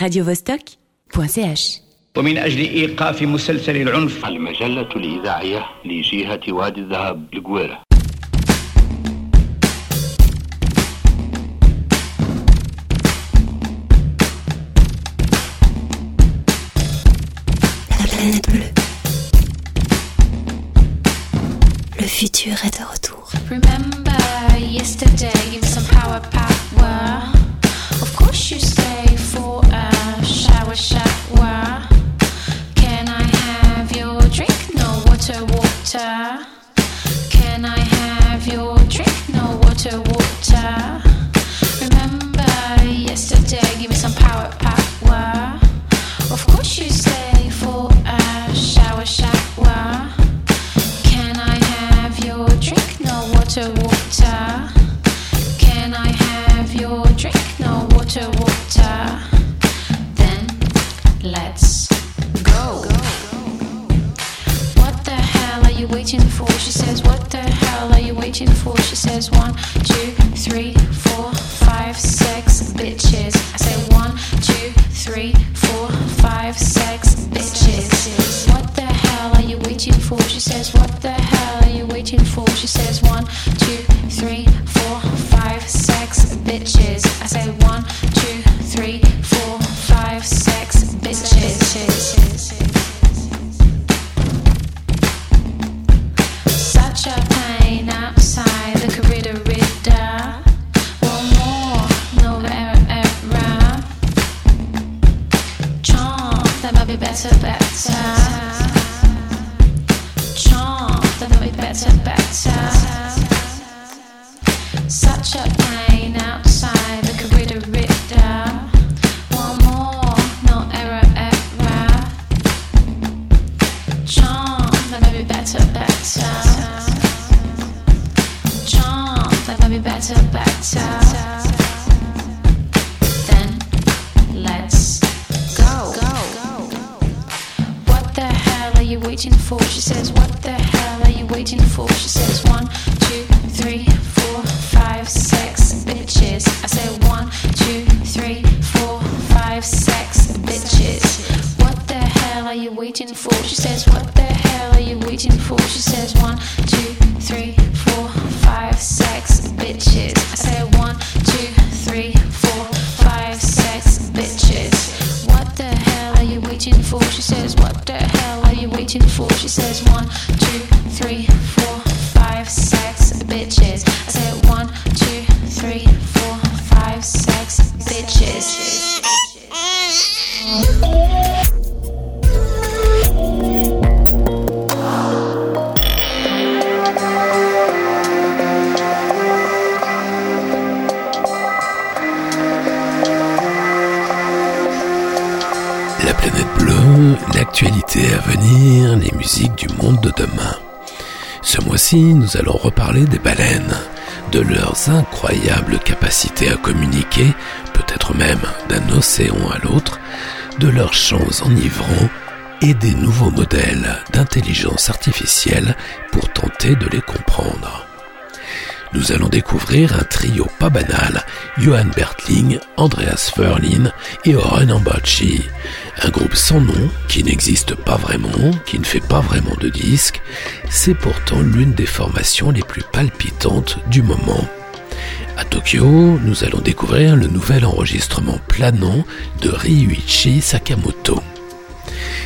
radiovostok.ch ومن أجل إيقاف مسلسل العنف المجلة الإذاعية لجهة وادي الذهب القويرة La planète bleue. Le futur est de retour. Remember says, One, waiting for? She says, One, two, three, four, five, six bitches. L'actualité à venir, les musiques du monde de demain. Ce mois-ci, nous allons reparler des baleines, de leurs incroyables capacités à communiquer, peut-être même d'un océan à l'autre, de leurs chants enivrants et des nouveaux modèles d'intelligence artificielle pour tenter de les comprendre nous allons découvrir un trio pas banal, Johan Bertling, Andreas Ferlin et Oren Ambachi. Un groupe sans nom, qui n'existe pas vraiment, qui ne fait pas vraiment de disques, c'est pourtant l'une des formations les plus palpitantes du moment. À Tokyo, nous allons découvrir le nouvel enregistrement planant de Ryuichi Sakamoto.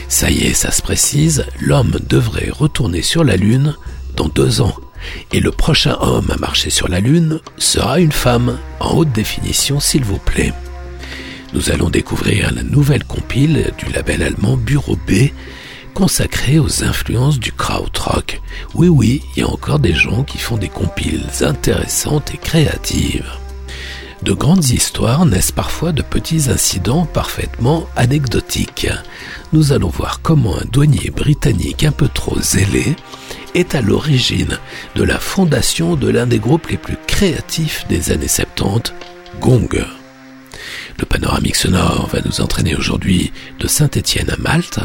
Ça y est, ça se précise, l'homme devrait retourner sur la Lune dans deux ans. Et le prochain homme à marcher sur la Lune sera une femme, en haute définition s'il vous plaît. Nous allons découvrir la nouvelle compile du label allemand Bureau B, consacrée aux influences du krautrock. Oui oui, il y a encore des gens qui font des compiles intéressantes et créatives. De grandes histoires naissent parfois de petits incidents parfaitement anecdotiques. Nous allons voir comment un douanier britannique un peu trop zélé est à l'origine de la fondation de l'un des groupes les plus créatifs des années 70, Gong. Le panoramique sonore va nous entraîner aujourd'hui de Saint-Étienne à Malte,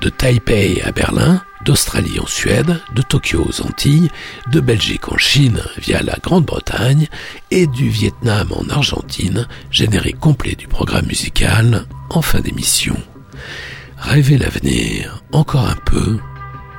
de Taipei à Berlin, d'Australie en Suède, de Tokyo aux Antilles, de Belgique en Chine via la Grande-Bretagne et du Vietnam en Argentine, générique complet du programme musical en fin d'émission. Rêvez l'avenir encore un peu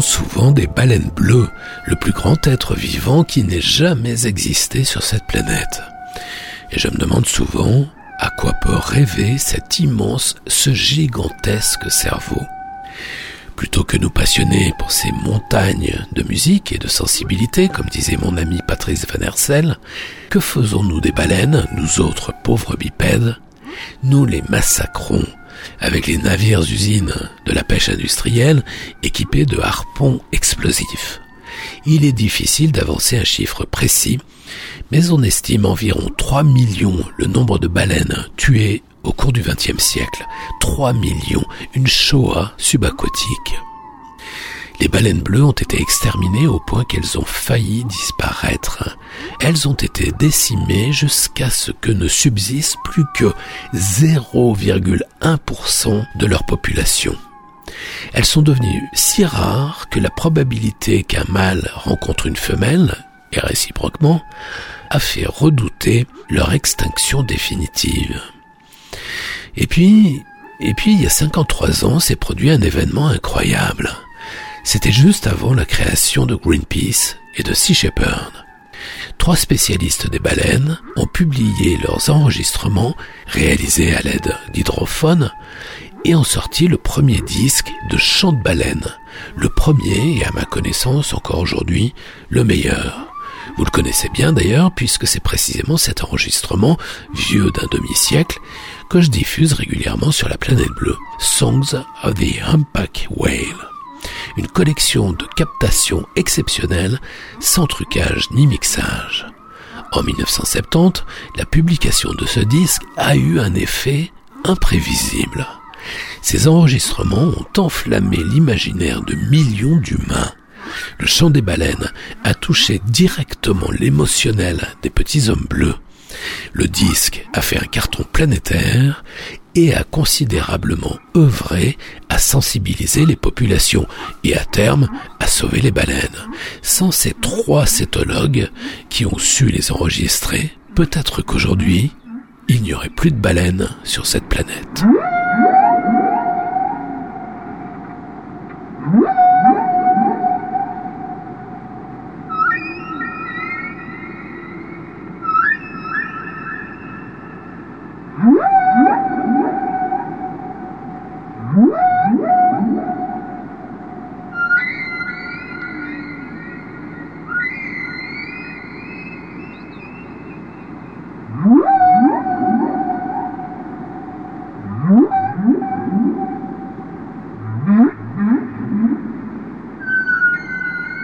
souvent des baleines bleues, le plus grand être vivant qui n'ait jamais existé sur cette planète. Et je me demande souvent à quoi peut rêver cet immense, ce gigantesque cerveau. Plutôt que nous passionner pour ces montagnes de musique et de sensibilité, comme disait mon ami Patrice Van Hersel, que faisons-nous des baleines, nous autres pauvres bipèdes? Nous les massacrons avec les navires usines pêche industrielle équipés de harpons explosifs. Il est difficile d'avancer un chiffre précis, mais on estime environ 3 millions le nombre de baleines tuées au cours du XXe siècle. 3 millions, une Shoah subaquatique. Les baleines bleues ont été exterminées au point qu'elles ont failli disparaître. Elles ont été décimées jusqu'à ce que ne subsiste plus que 0,1% de leur population. Elles sont devenues si rares que la probabilité qu'un mâle rencontre une femelle, et réciproquement, a fait redouter leur extinction définitive. Et puis, et puis, il y a 53 ans, s'est produit un événement incroyable. C'était juste avant la création de Greenpeace et de Sea Shepherd. Trois spécialistes des baleines ont publié leurs enregistrements réalisés à l'aide d'hydrophones et ont sorti le premier disque de chant de baleine, le premier et à ma connaissance encore aujourd'hui le meilleur. Vous le connaissez bien d'ailleurs puisque c'est précisément cet enregistrement vieux d'un demi-siècle que je diffuse régulièrement sur la planète bleue, Songs of the Humpback Whale une collection de captations exceptionnelles sans trucage ni mixage. En 1970, la publication de ce disque a eu un effet imprévisible. Ces enregistrements ont enflammé l'imaginaire de millions d'humains. Le chant des baleines a touché directement l'émotionnel des petits hommes bleus. Le disque a fait un carton planétaire et a considérablement œuvré à sensibiliser les populations et à terme à sauver les baleines. Sans ces trois cétologues qui ont su les enregistrer, peut-être qu'aujourd'hui, il n'y aurait plus de baleines sur cette planète. Mm-hmm.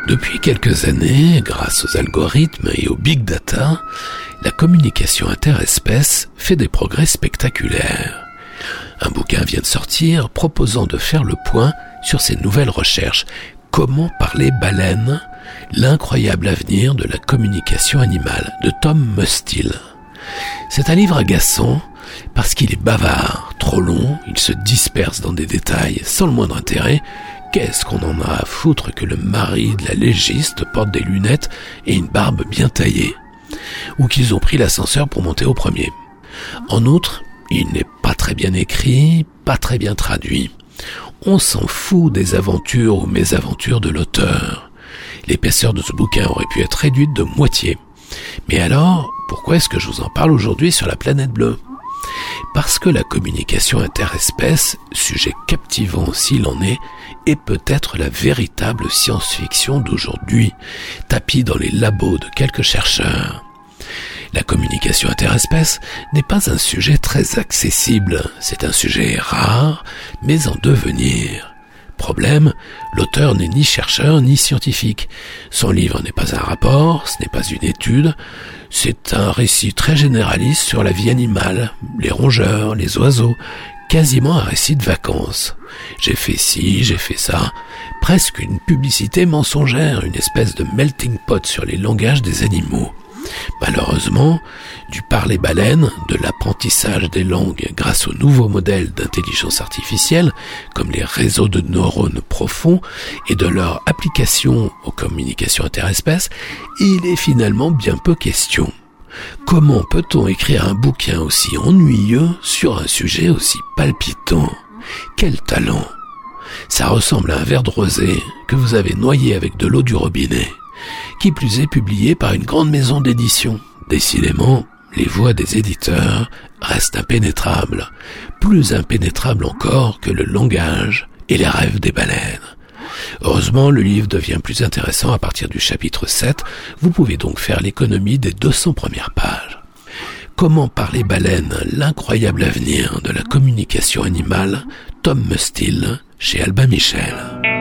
Depuis quelques années, grâce aux algorithmes et aux big data, la communication interespèce fait des progrès spectaculaires. Un bouquin vient de sortir proposant de faire le point sur ces nouvelles recherches. Comment parler baleine? L'incroyable avenir de la communication animale de Tom Mustill. C'est un livre agaçant parce qu'il est bavard, trop long, il se disperse dans des détails sans le moindre intérêt. Qu'est-ce qu'on en a à foutre que le mari de la légiste porte des lunettes et une barbe bien taillée Ou qu'ils ont pris l'ascenseur pour monter au premier? En outre, il n'est pas très bien écrit, pas très bien traduit. On s'en fout des aventures ou mésaventures de l'auteur. L'épaisseur de ce bouquin aurait pu être réduite de moitié. Mais alors, pourquoi est-ce que je vous en parle aujourd'hui sur la planète bleue? Parce que la communication interespèce, sujet captivant s'il en est, est peut-être la véritable science-fiction d'aujourd'hui, tapis dans les labos de quelques chercheurs. La communication interespèce n'est pas un sujet très accessible, c'est un sujet rare, mais en devenir. Problème, l'auteur n'est ni chercheur ni scientifique. Son livre n'est pas un rapport, ce n'est pas une étude, c'est un récit très généraliste sur la vie animale, les rongeurs, les oiseaux, quasiment un récit de vacances. J'ai fait ci, j'ai fait ça, presque une publicité mensongère, une espèce de melting pot sur les langages des animaux. Malheureusement, du parler baleine, de l'apprentissage des langues grâce aux nouveaux modèles d'intelligence artificielle, comme les réseaux de neurones profonds, et de leur application aux communications interespèces, il est finalement bien peu question. Comment peut-on écrire un bouquin aussi ennuyeux sur un sujet aussi palpitant? Quel talent Ça ressemble à un verre de rosé que vous avez noyé avec de l'eau du robinet. Qui plus est publié par une grande maison d'édition. Décidément, les voix des éditeurs restent impénétrables, plus impénétrables encore que le langage et les rêves des baleines. Heureusement, le livre devient plus intéressant à partir du chapitre 7. Vous pouvez donc faire l'économie des 200 premières pages. Comment parler baleines L'incroyable avenir de la communication animale, Tom Mustil, chez Albin Michel.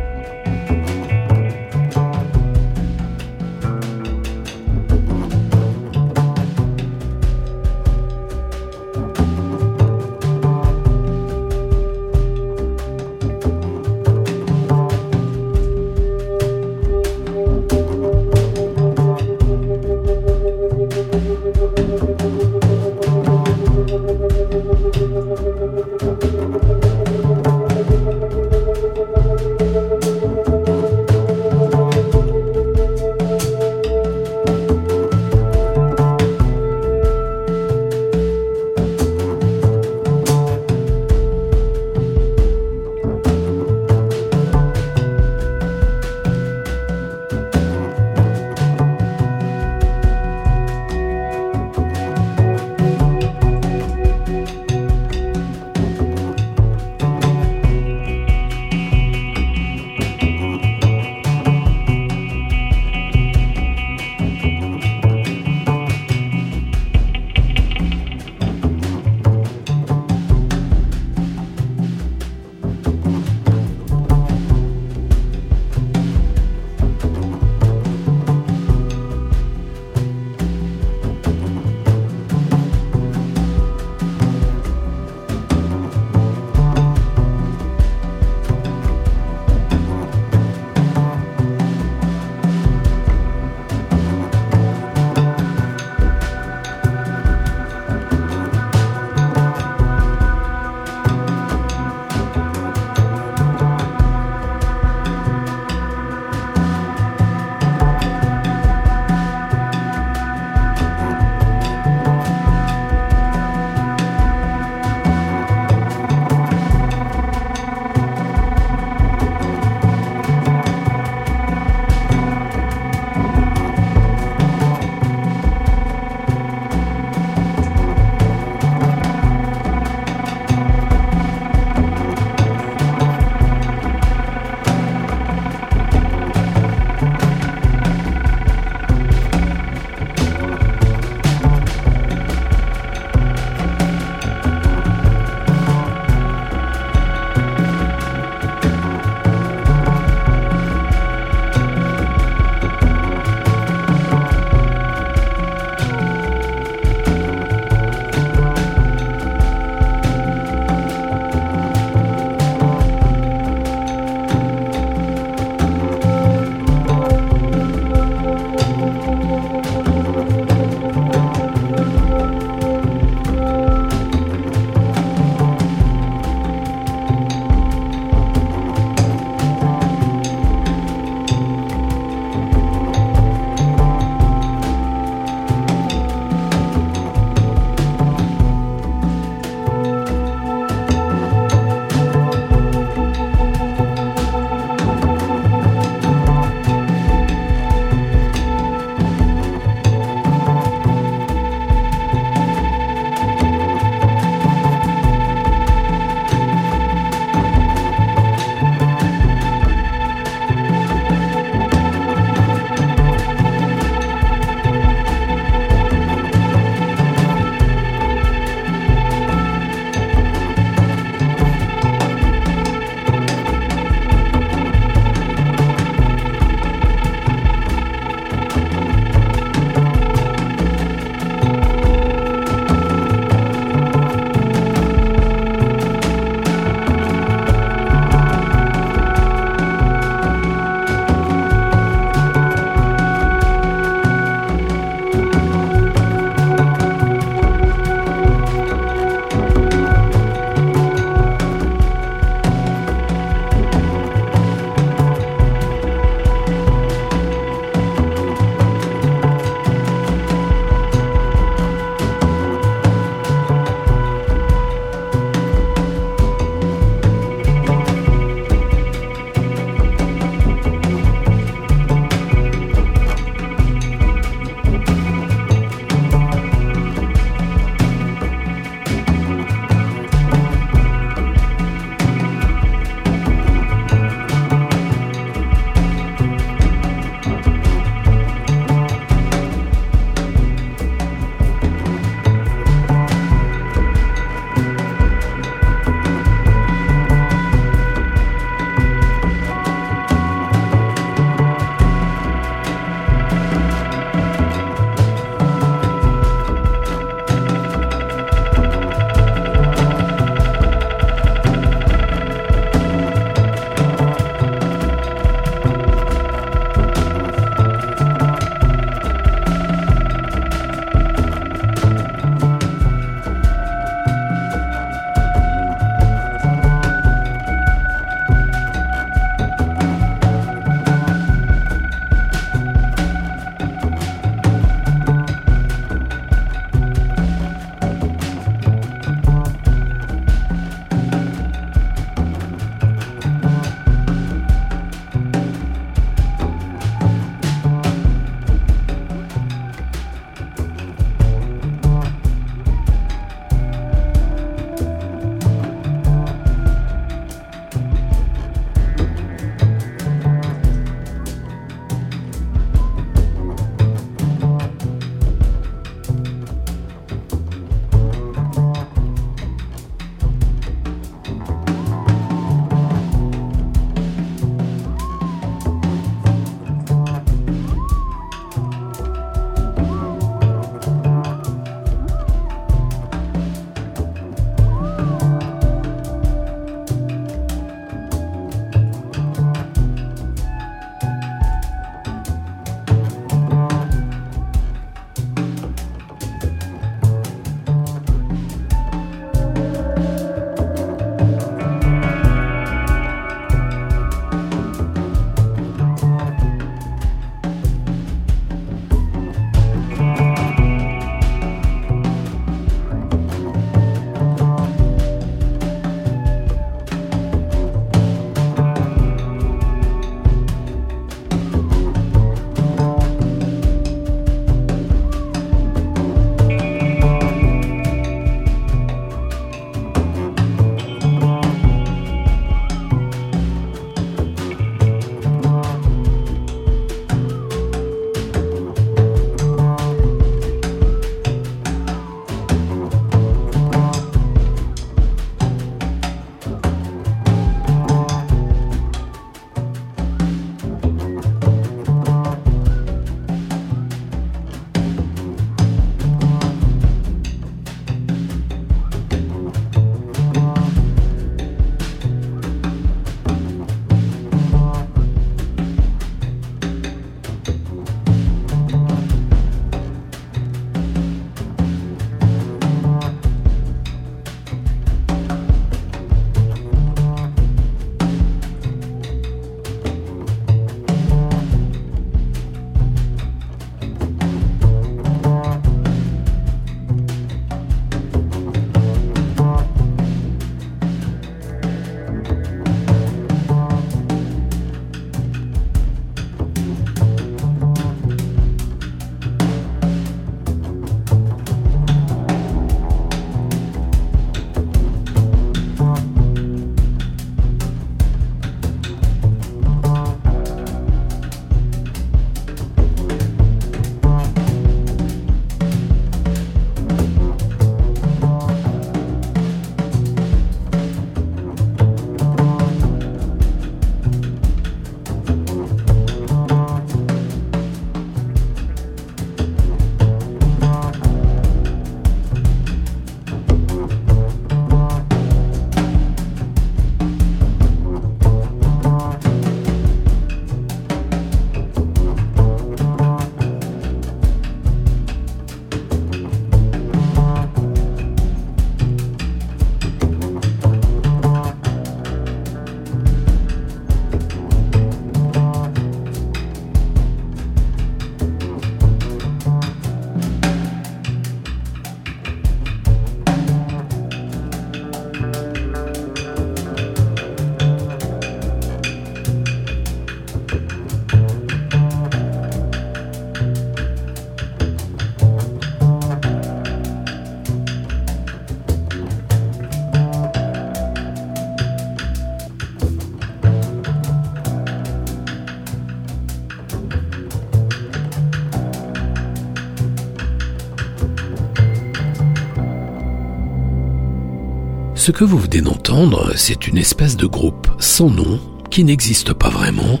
Ce que vous venez d'entendre, c'est une espèce de groupe sans nom, qui n'existe pas vraiment,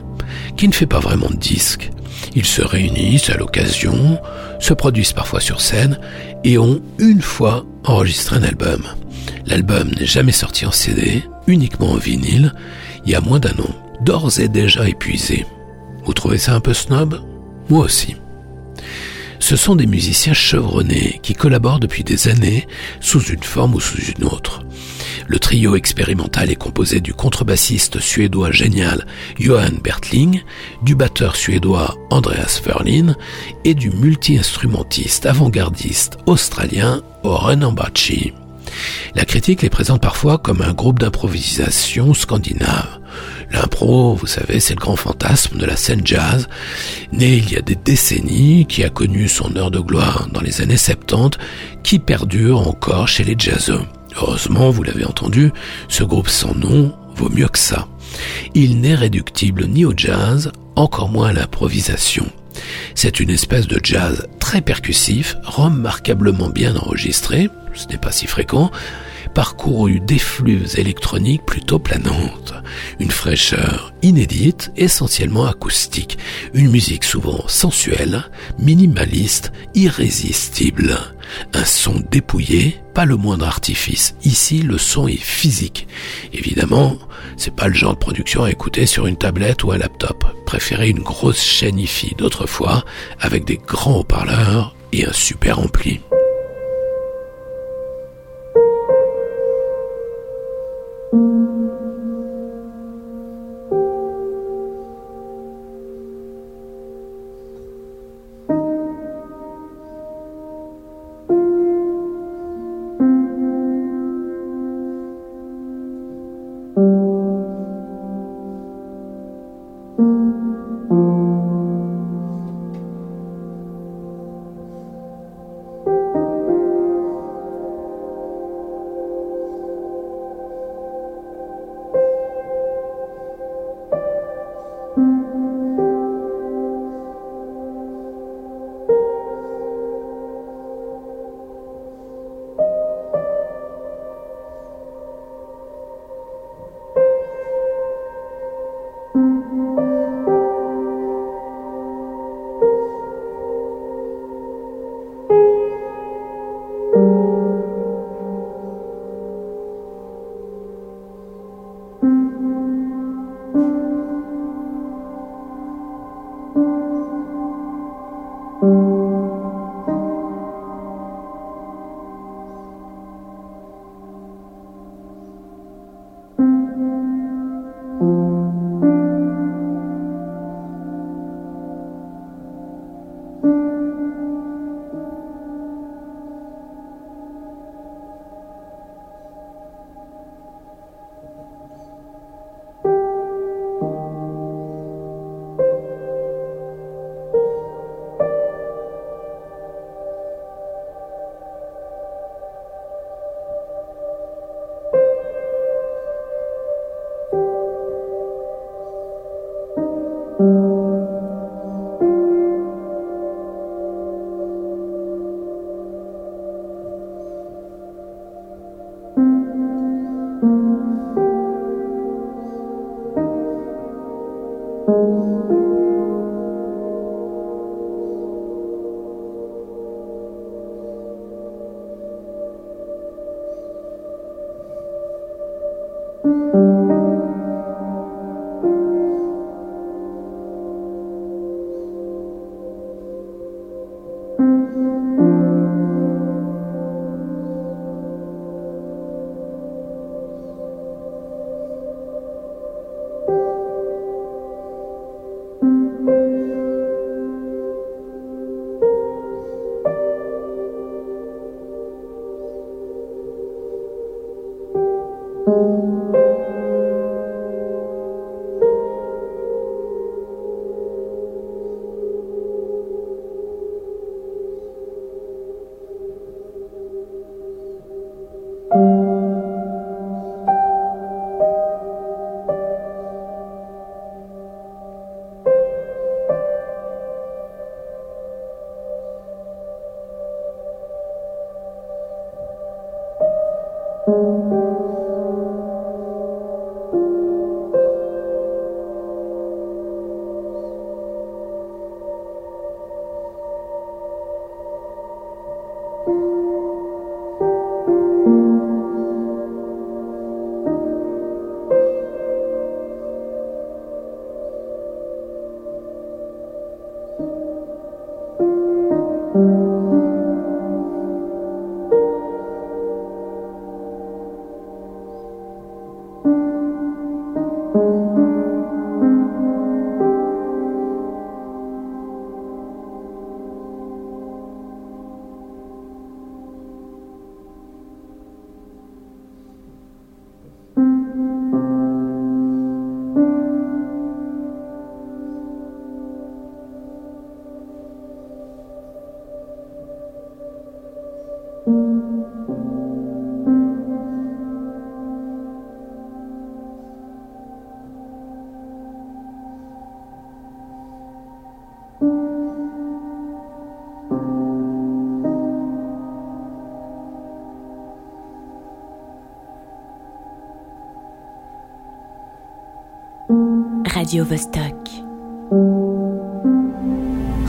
qui ne fait pas vraiment de disques. Ils se réunissent à l'occasion, se produisent parfois sur scène et ont une fois enregistré un album. L'album n'est jamais sorti en CD, uniquement en vinyle, il y a moins d'un an, d'ores et déjà épuisé. Vous trouvez ça un peu snob? Moi aussi. Ce sont des musiciens chevronnés qui collaborent depuis des années sous une forme ou sous une autre. Le trio expérimental est composé du contrebassiste suédois génial Johan Bertling, du batteur suédois Andreas Ferlin et du multi-instrumentiste avant-gardiste australien Oren Ambachi. La critique les présente parfois comme un groupe d'improvisation scandinave. L'impro, vous savez, c'est le grand fantasme de la scène jazz, né il y a des décennies, qui a connu son heure de gloire dans les années 70, qui perdure encore chez les jazzeux. Heureusement, vous l'avez entendu, ce groupe sans nom vaut mieux que ça. Il n'est réductible ni au jazz, encore moins à l'improvisation. C'est une espèce de jazz très percussif, remarquablement bien enregistré, ce n'est pas si fréquent, parcouru d'effluves électroniques plutôt planantes, une fraîcheur inédite, essentiellement acoustique, une musique souvent sensuelle, minimaliste, irrésistible, un son dépouillé, pas le moindre artifice. Ici, le son est physique. Évidemment, c'est pas le genre de production à écouter sur une tablette ou un laptop. Préférez une grosse chaîne IFI d'autrefois avec des grands haut-parleurs et un super ampli.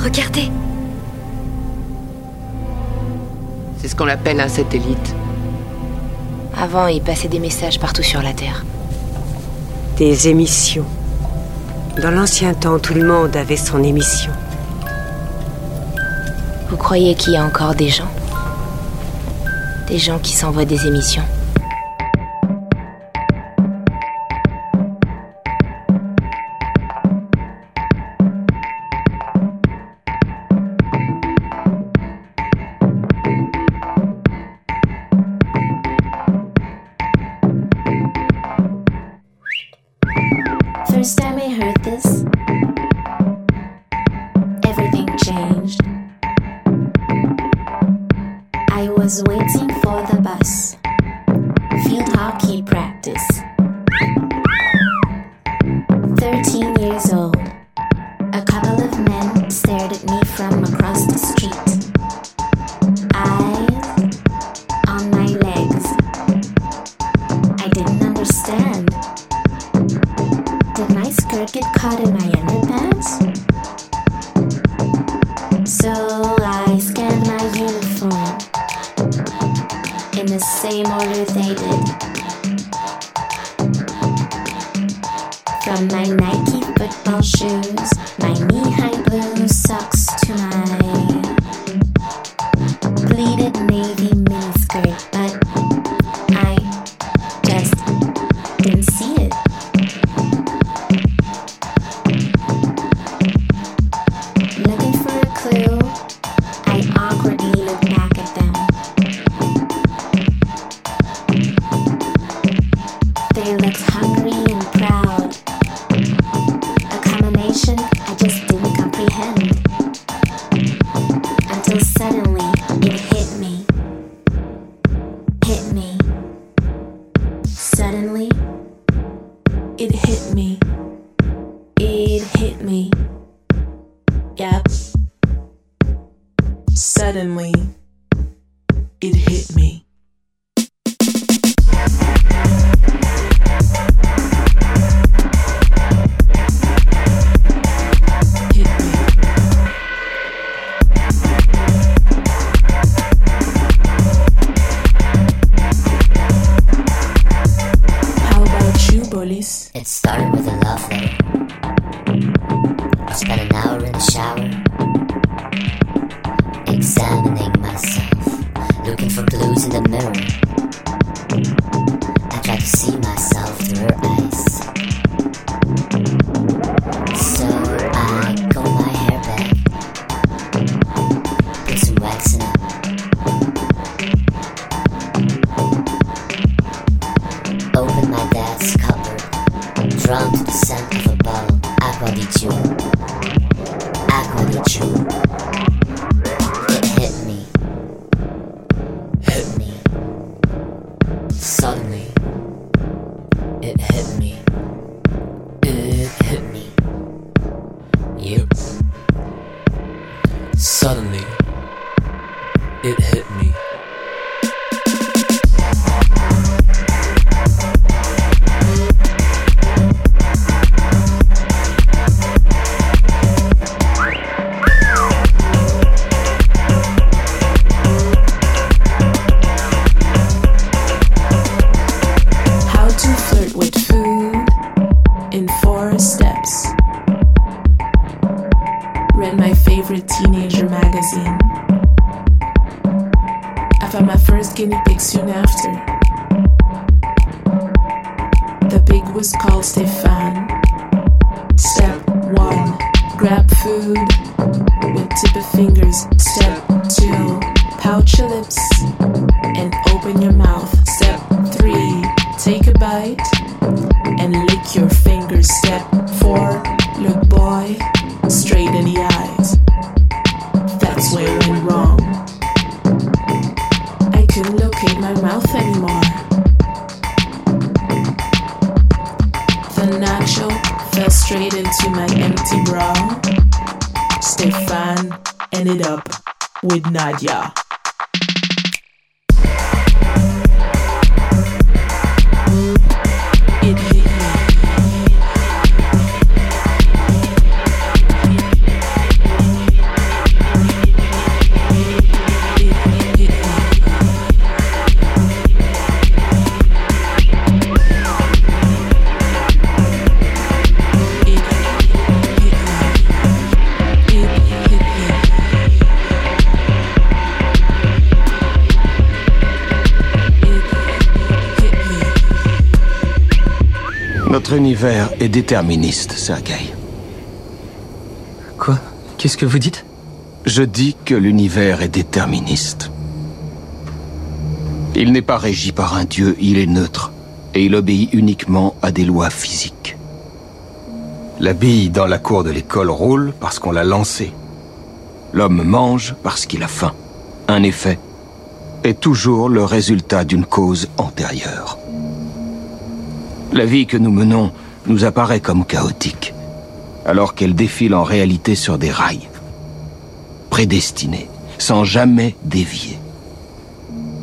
Regardez C'est ce qu'on appelle un satellite. Avant, il passait des messages partout sur la Terre. Des émissions. Dans l'ancien temps, tout le monde avait son émission. Vous croyez qu'il y a encore des gens? Des gens qui s'envoient des émissions? fire that's hungry. Fell straight into my empty bra. Stefan ended up with Nadia. Notre univers est déterministe, Sergei. Quoi? Qu'est-ce que vous dites? Je dis que l'univers est déterministe. Il n'est pas régi par un dieu, il est neutre, et il obéit uniquement à des lois physiques. La bille dans la cour de l'école roule parce qu'on l'a lancée. L'homme mange parce qu'il a faim. Un effet est toujours le résultat d'une cause antérieure. La vie que nous menons nous apparaît comme chaotique, alors qu'elle défile en réalité sur des rails, prédestinés, sans jamais dévier.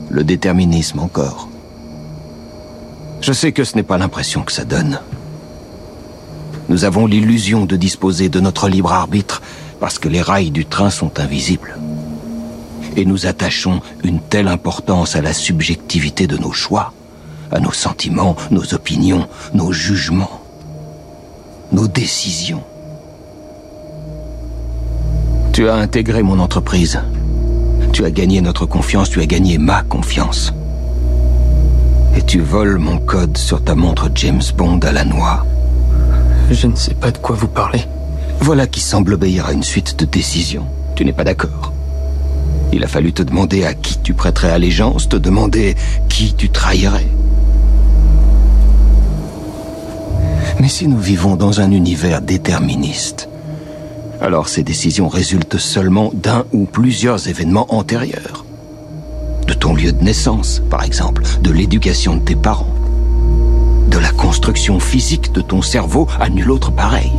Le déterminisme encore. Je sais que ce n'est pas l'impression que ça donne. Nous avons l'illusion de disposer de notre libre arbitre parce que les rails du train sont invisibles. Et nous attachons une telle importance à la subjectivité de nos choix, à nos sentiments, nos opinions, nos jugements, nos décisions. Tu as intégré mon entreprise. Tu as gagné notre confiance, tu as gagné ma confiance. Et tu voles mon code sur ta montre James Bond à la noix. Je ne sais pas de quoi vous parlez. Voilà qui semble obéir à une suite de décisions. Tu n'es pas d'accord. Il a fallu te demander à qui tu prêterais allégeance, te demander qui tu trahirais. Mais si nous vivons dans un univers déterministe, alors ces décisions résultent seulement d'un ou plusieurs événements antérieurs. De ton lieu de naissance, par exemple, de l'éducation de tes parents, de la construction physique de ton cerveau à nul autre pareil.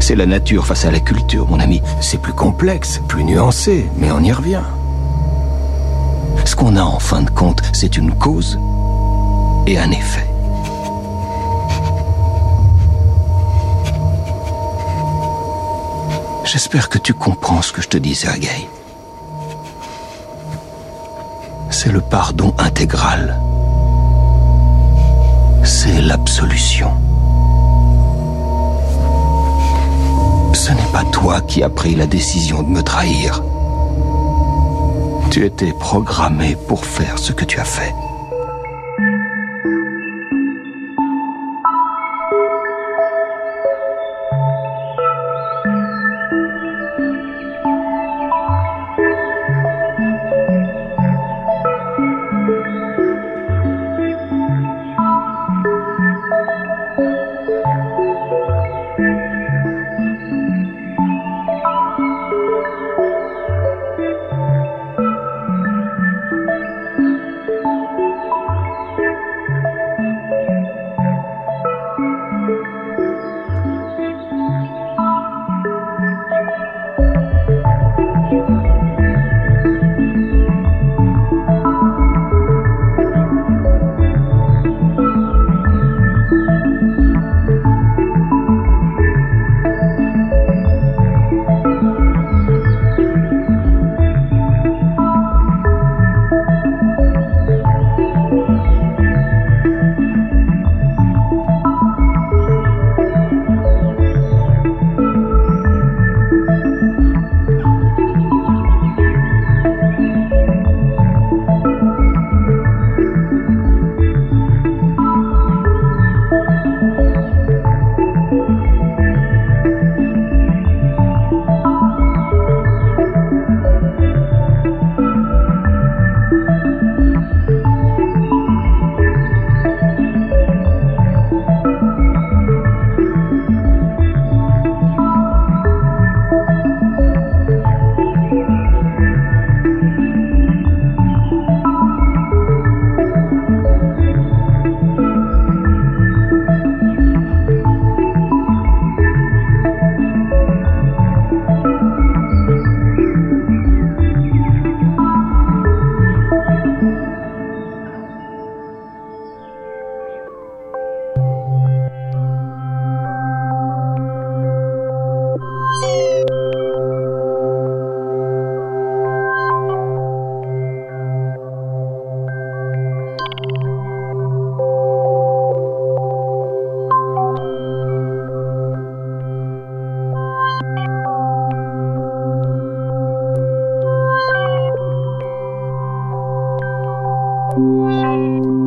C'est la nature face à la culture, mon ami. C'est plus complexe, plus nuancé, mais on y revient. Ce qu'on a en fin de compte, c'est une cause et un effet. J'espère que tu comprends ce que je te dis, Sergei. C'est le pardon intégral. C'est l'absolution. Ce n'est pas toi qui as pris la décision de me trahir. Tu étais programmé pour faire ce que tu as fait. Thank you.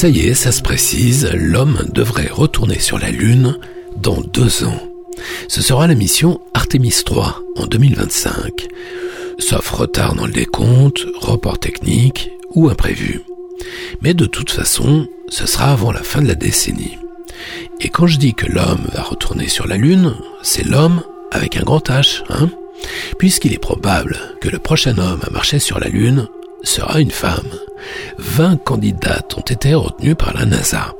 Ça y est, ça se précise, l'homme devrait retourner sur la Lune dans deux ans. Ce sera la mission Artemis 3 en 2025. Sauf retard dans le décompte, report technique ou imprévu. Mais de toute façon, ce sera avant la fin de la décennie. Et quand je dis que l'homme va retourner sur la Lune, c'est l'homme avec un grand H, hein Puisqu'il est probable que le prochain homme à marcher sur la Lune sera une femme. 20 candidates ont été retenues par la NASA.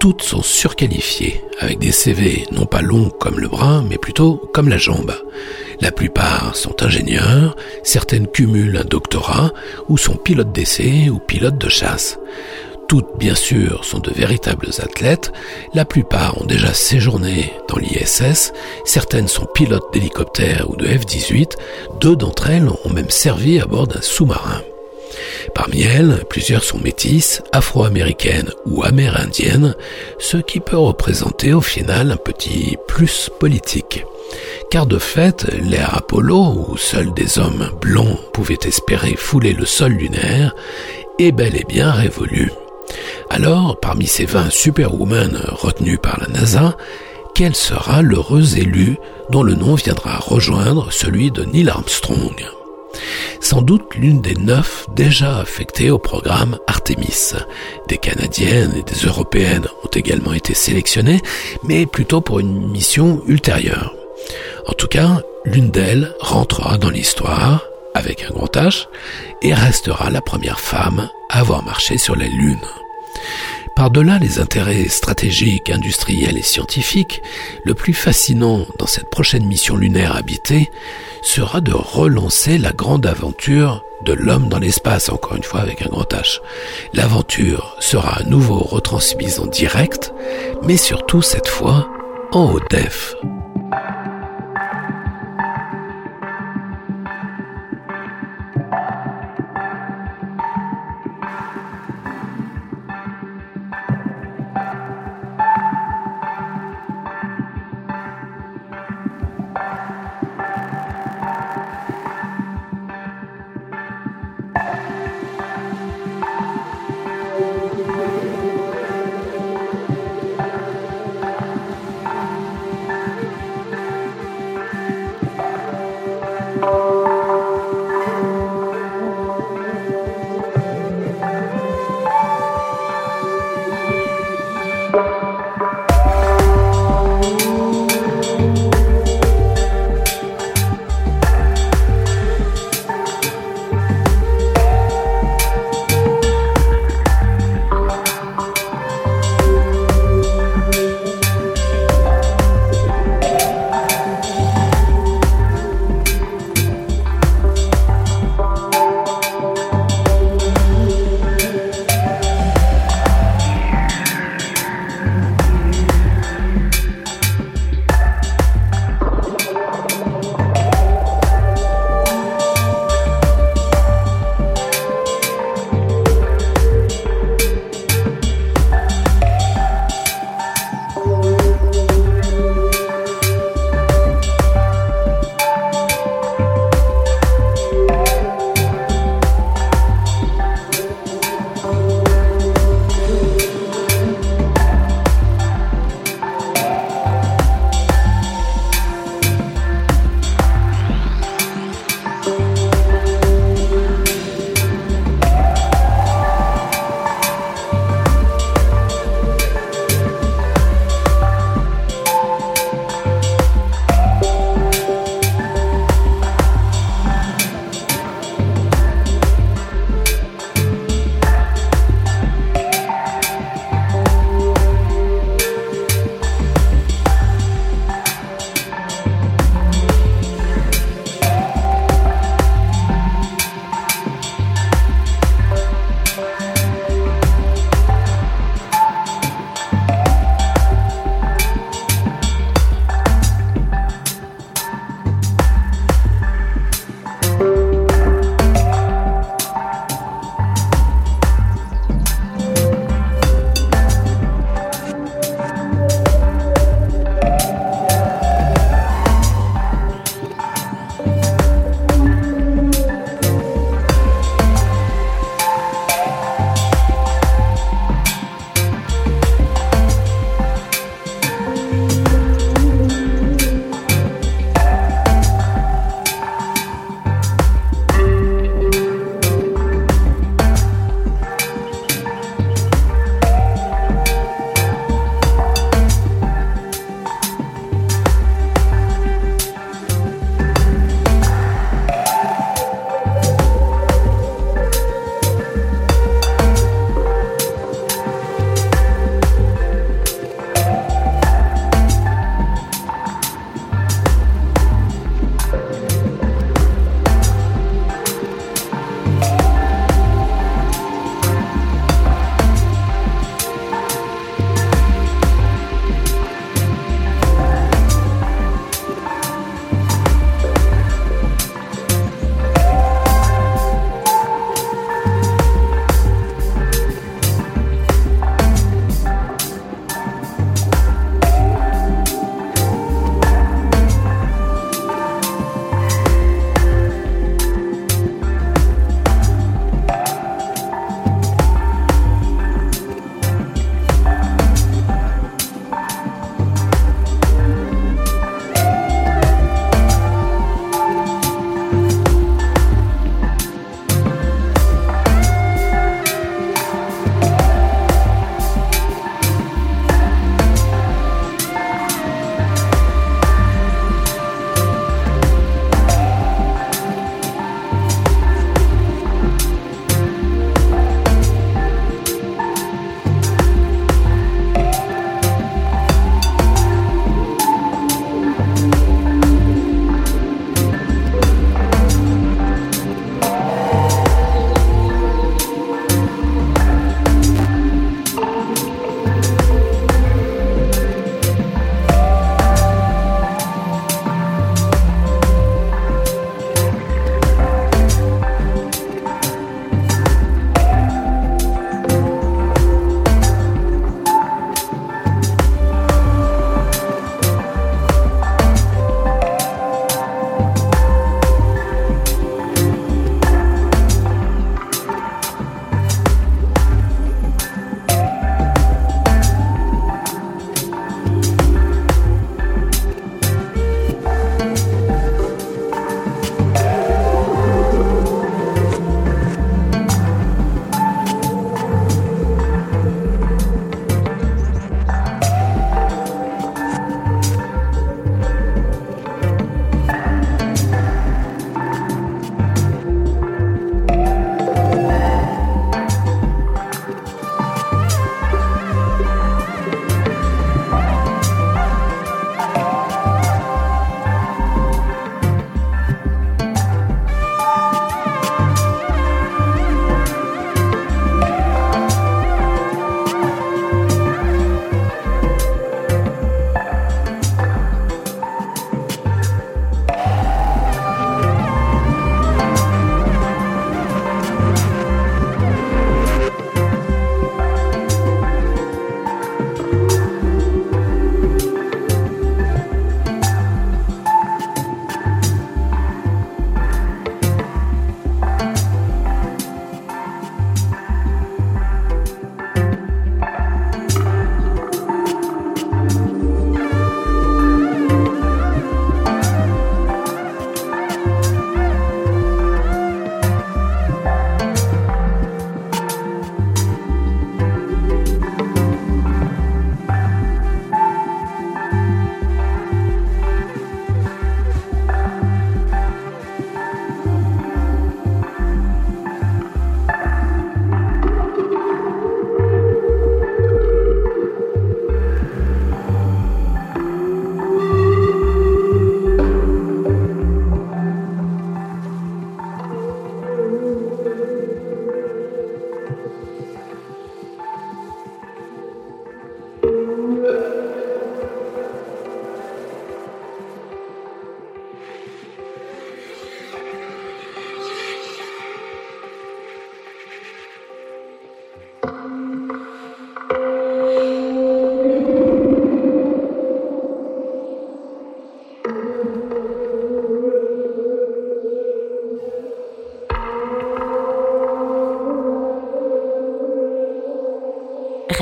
Toutes sont surqualifiées, avec des CV non pas longs comme le bras, mais plutôt comme la jambe. La plupart sont ingénieurs, certaines cumulent un doctorat ou sont pilotes d'essai ou pilotes de chasse. Toutes, bien sûr, sont de véritables athlètes. La plupart ont déjà séjourné dans l'ISS. Certaines sont pilotes d'hélicoptères ou de F-18. Deux d'entre elles ont même servi à bord d'un sous-marin. Parmi elles, plusieurs sont métisses, afro-américaines ou amérindiennes, ce qui peut représenter au final un petit plus politique. Car de fait, l'ère Apollo, où seuls des hommes blancs pouvaient espérer fouler le sol lunaire, est bel et bien révolue. Alors, parmi ces 20 superwomen retenues par la NASA, quel sera l'heureux élu dont le nom viendra rejoindre celui de Neil Armstrong? Sans doute l'une des neuf déjà affectées au programme Artemis. Des Canadiennes et des Européennes ont également été sélectionnées, mais plutôt pour une mission ultérieure. En tout cas, l'une d'elles rentrera dans l'histoire, avec un grand H, et restera la première femme à avoir marché sur la Lune. Par-delà les intérêts stratégiques, industriels et scientifiques, le plus fascinant dans cette prochaine mission lunaire habitée sera de relancer la grande aventure de l'homme dans l'espace, encore une fois avec un grand H. L'aventure sera à nouveau retransmise en direct, mais surtout cette fois en haut def.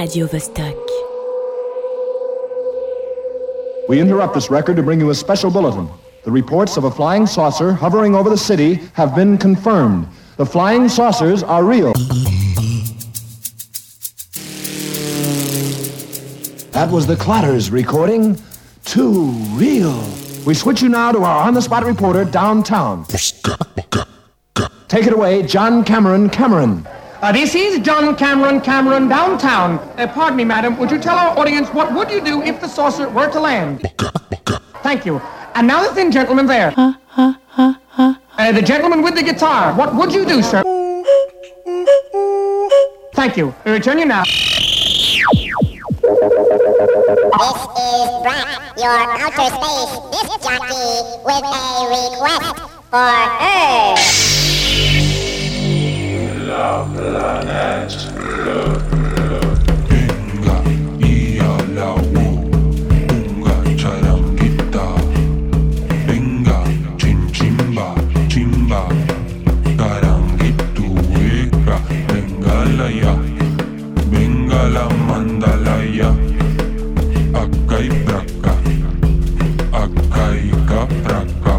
Radio Vostok. We interrupt this record to bring you a special bulletin. The reports of a flying saucer hovering over the city have been confirmed. The flying saucers are real. That was the Clatters recording. Too real. We switch you now to our on-the-spot reporter downtown. Take it away, John Cameron Cameron. Uh, this is John Cameron Cameron downtown. Uh, pardon me, madam. Would you tell our audience what would you do if the saucer were to land? Thank you. And now the thin gentleman there. Uh, the gentleman with the guitar. What would you do, sir? Thank you. We return you now. This is Brett, your outer space disc jockey, with a request for Earth la planète bleue. Chin chimba, chimba, bengala mandalaya. Akai praka, akai kapraka.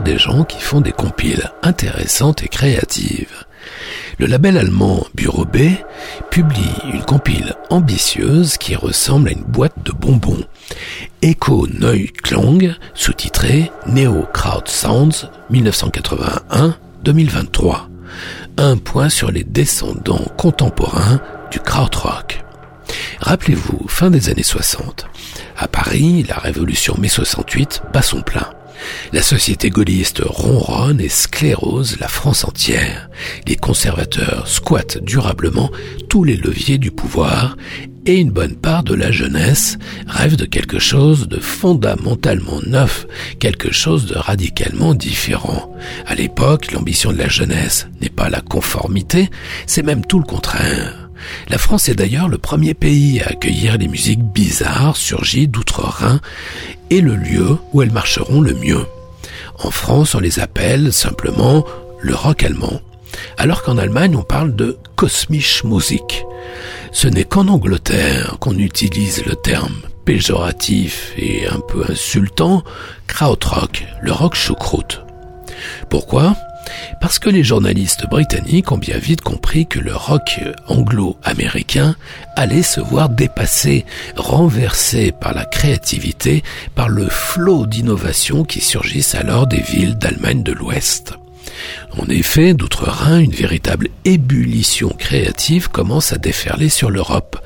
Des gens qui font des compiles intéressantes et créatives. Le label allemand Bureau B publie une compile ambitieuse qui ressemble à une boîte de bonbons. Echo Neuklang, sous-titré Neo Crowd Sounds 1981-2023. Un point sur les descendants contemporains du krautrock. Rappelez-vous, fin des années 60. À Paris, la révolution mai 68 bat son plein. La société gaulliste ronronne et sclérose la France entière. Les conservateurs squattent durablement tous les leviers du pouvoir et une bonne part de la jeunesse rêve de quelque chose de fondamentalement neuf, quelque chose de radicalement différent. À l'époque, l'ambition de la jeunesse n'est pas la conformité, c'est même tout le contraire. La France est d'ailleurs le premier pays à accueillir les musiques bizarres surgies d'outre-Rhin et le lieu où elles marcheront le mieux. En France, on les appelle simplement le rock allemand, alors qu'en Allemagne, on parle de Kosmische Musik. Ce n'est qu'en Angleterre qu'on utilise le terme péjoratif et un peu insultant krautrock, le rock choucroute. Pourquoi? Parce que les journalistes britanniques ont bien vite compris que le rock anglo-américain allait se voir dépassé, renversé par la créativité, par le flot d'innovation qui surgissent alors des villes d'Allemagne de l'Ouest. En effet, d'outre-Rhin, une véritable ébullition créative commence à déferler sur l'Europe.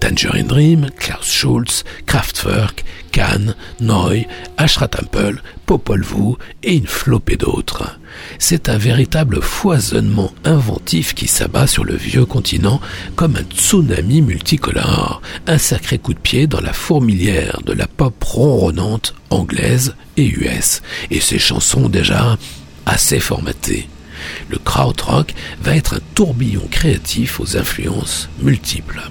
Tangerine Dream, Klaus Schulz, Kraftwerk, Cannes, Neu, Ashra Temple, Popol Vuh et une flopée d'autres. C'est un véritable foisonnement inventif qui s'abat sur le vieux continent comme un tsunami multicolore, un sacré coup de pied dans la fourmilière de la pop ronronnante anglaise et US, et ses chansons déjà assez formatées. Le krautrock va être un tourbillon créatif aux influences multiples.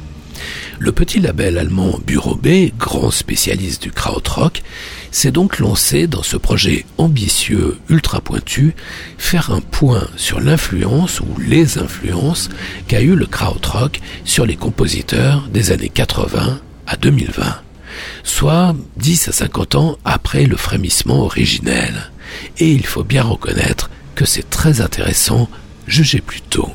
Le petit label allemand Bureau B, grand spécialiste du krautrock, s'est donc lancé dans ce projet ambitieux, ultra pointu, faire un point sur l'influence ou les influences qu'a eu le krautrock sur les compositeurs des années 80 à 2020, soit 10 à 50 ans après le frémissement originel. Et il faut bien reconnaître que c'est très intéressant, jugez plutôt.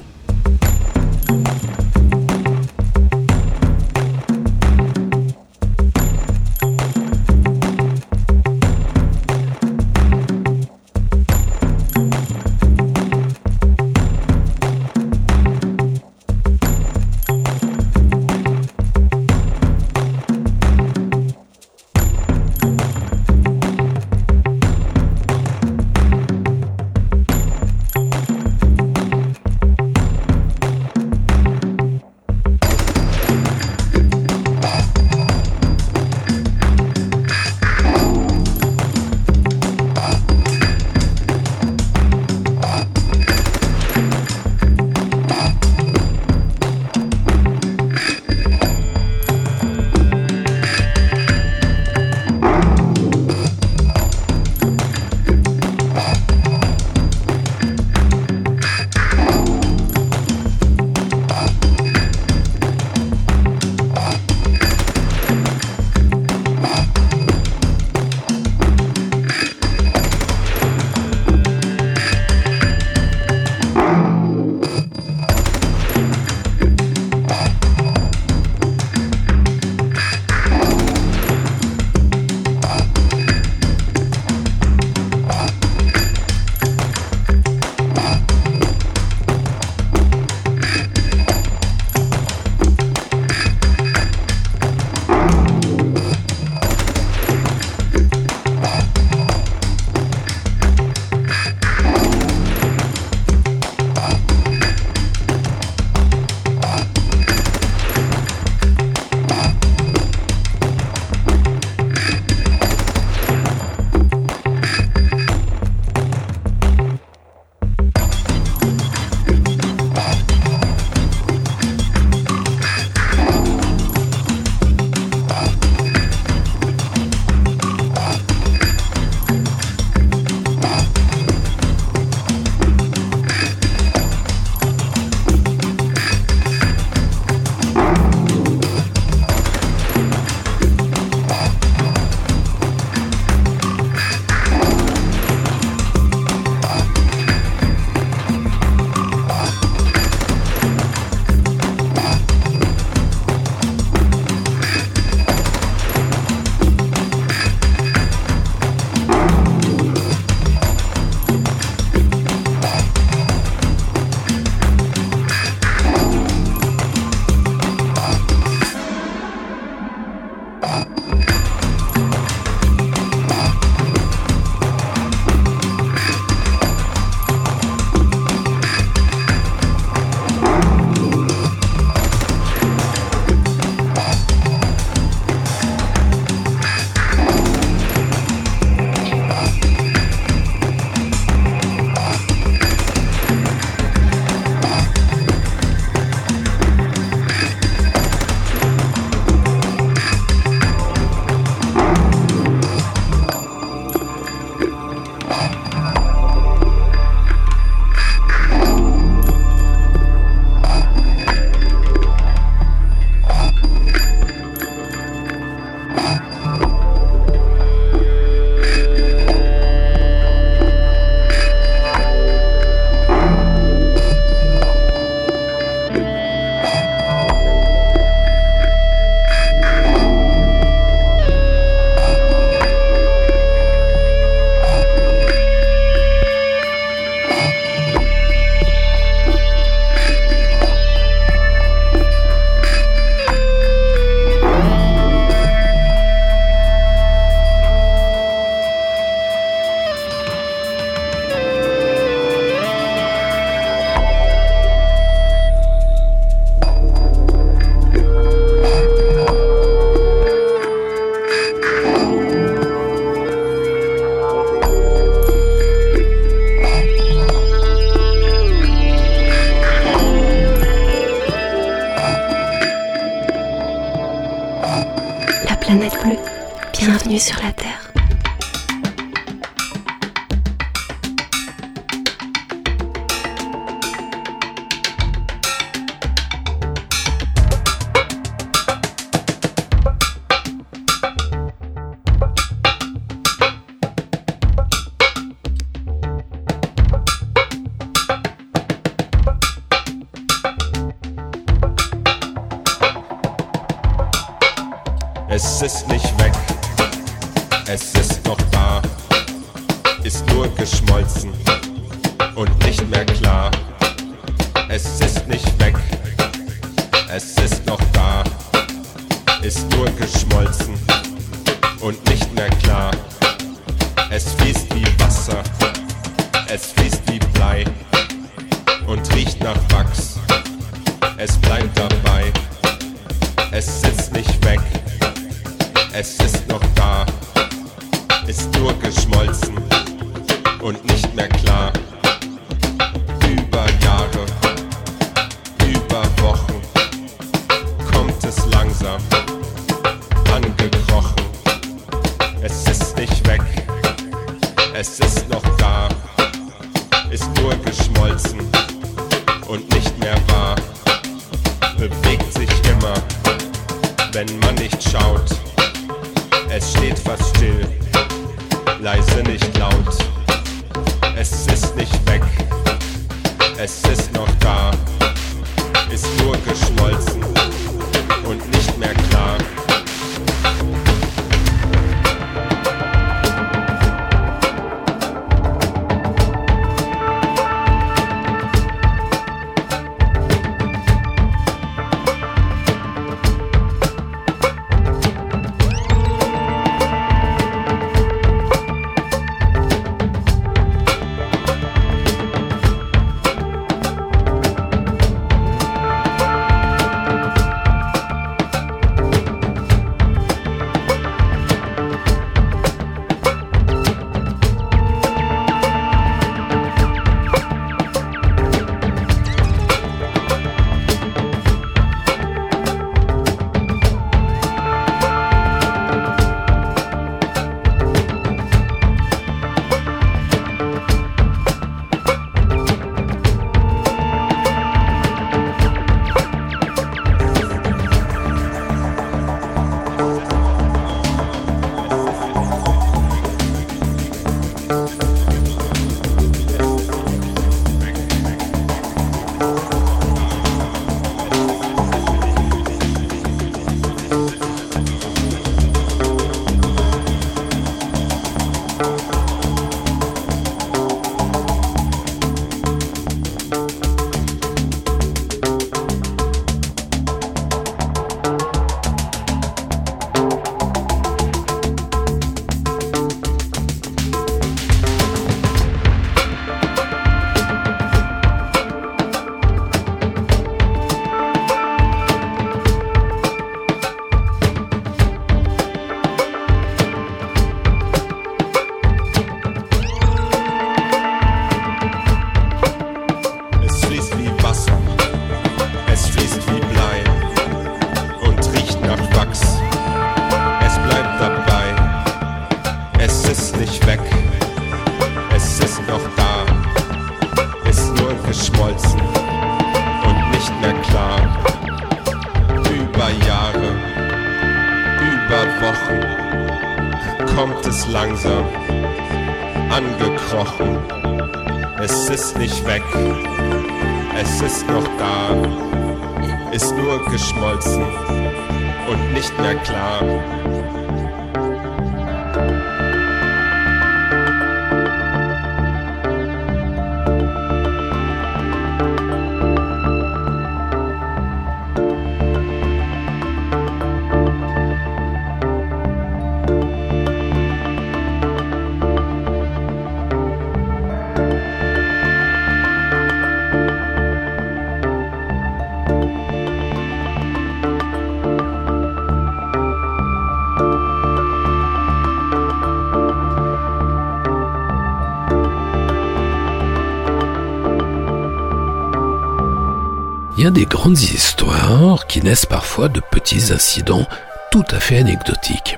Des grandes histoires qui naissent parfois de petits incidents tout à fait anecdotiques.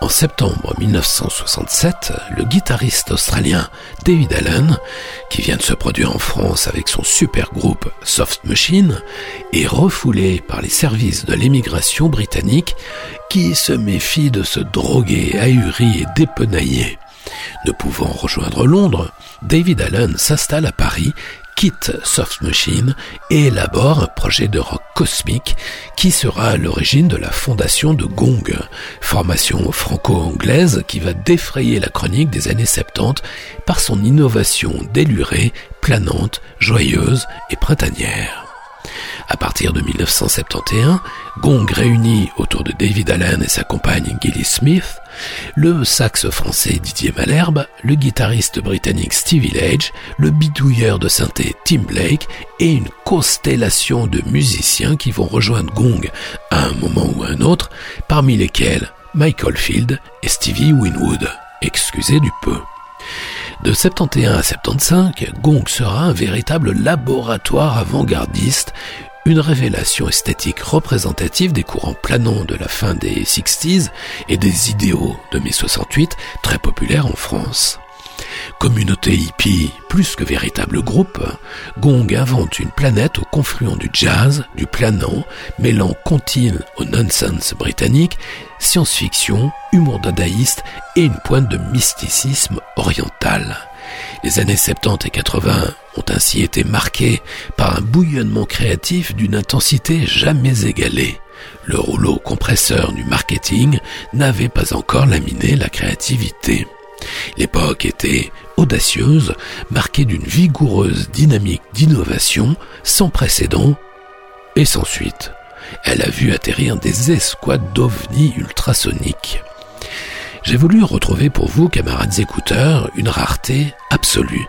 En septembre 1967, le guitariste australien David Allen, qui vient de se produire en France avec son super groupe Soft Machine, est refoulé par les services de l'émigration britannique qui se méfient de se droguer, ahurir et dépenailler. Ne pouvant rejoindre Londres, David Allen s'installe à Paris quitte Soft Machine et élabore un projet de rock cosmique qui sera à l'origine de la fondation de Gong, formation franco-anglaise qui va défrayer la chronique des années 70 par son innovation délurée, planante, joyeuse et printanière. À partir de 1971, Gong réunit autour de David Allen et sa compagne Gilly Smith le saxe français Didier Malherbe, le guitariste britannique Stevie Lage, le bidouilleur de synthé Tim Blake et une constellation de musiciens qui vont rejoindre Gong à un moment ou à un autre, parmi lesquels Michael Field et Stevie Winwood. Excusez du peu. De 71 à 75, Gong sera un véritable laboratoire avant-gardiste, une révélation esthétique représentative des courants planants de la fin des 60s et des idéaux de mai 68 très populaires en France. Communauté hippie plus que véritable groupe, Gong invente une planète au confluent du jazz, du planant, mêlant contine au nonsense britannique, science-fiction, humour dadaïste et une pointe de mysticisme oriental. Les années 70 et 80 ont ainsi été marquées par un bouillonnement créatif d'une intensité jamais égalée. Le rouleau compresseur du marketing n'avait pas encore laminé la créativité. L'époque était audacieuse, marquée d'une vigoureuse dynamique d'innovation sans précédent et sans suite. Elle a vu atterrir des escouades d'ovnis ultrasoniques j'ai voulu retrouver pour vous, camarades écouteurs, une rareté absolue.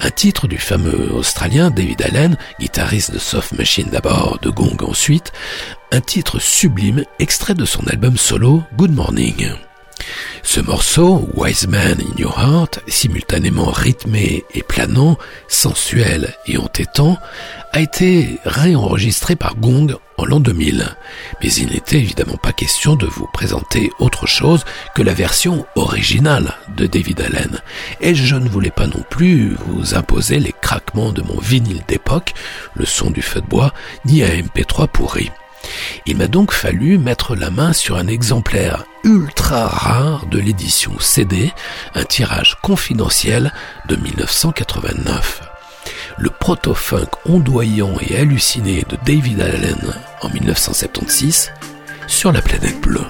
Un titre du fameux Australien David Allen, guitariste de Soft Machine d'abord, de Gong ensuite, un titre sublime extrait de son album solo Good Morning. Ce morceau, Wise Man in Your Heart, simultanément rythmé et planant, sensuel et entêtant, a été réenregistré par Gong en l'an 2000. Mais il n'était évidemment pas question de vous présenter autre chose que la version originale de David Allen. Et je ne voulais pas non plus vous imposer les craquements de mon vinyle d'époque, le son du feu de bois, ni un MP3 pourri. Il m'a donc fallu mettre la main sur un exemplaire ultra rare de l'édition CD, un tirage confidentiel de 1989. Le proto-funk ondoyant et halluciné de David Allen en 1976 sur la planète bleue.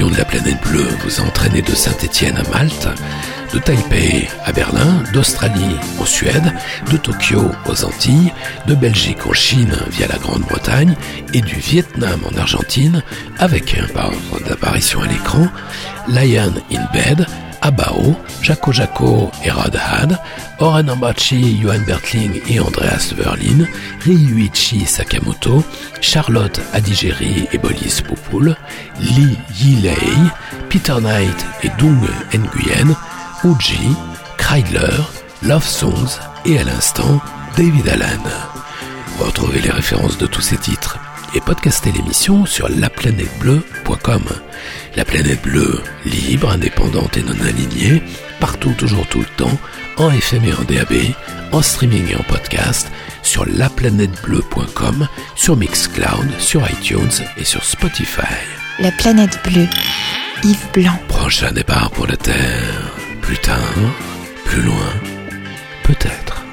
De la planète bleue vous a entraîné de Saint-Étienne à Malte, de Taipei à Berlin, d'Australie en Suède, de Tokyo aux Antilles, de Belgique en Chine via la Grande-Bretagne et du Vietnam en Argentine avec, par ordre d'apparition à l'écran, Lion in Bed, Abao, Jaco Jaco et Rod Had, Oren Ambachi, Johan Bertling et Andreas Verlin, Ryuichi Sakamoto, Charlotte Adigeri et Bolis Poupoul, Li Yilei, Peter Knight et Dung Nguyen, Uji, Kreidler, Love Songs et à l'instant David Allen. Retrouvez les références de tous ces titres et podcastez l'émission sur laplanètebleue.com. La planète bleue, libre, indépendante et non alignée, partout, toujours, tout le temps, en FM et en DAB, en streaming et en podcast, sur laplanètebleue.com, sur Mixcloud, sur iTunes et sur Spotify. La planète bleue. Yves Blanc. Prochain départ pour la Terre. Plus tard, plus loin, peut-être.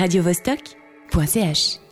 radiovostok.ch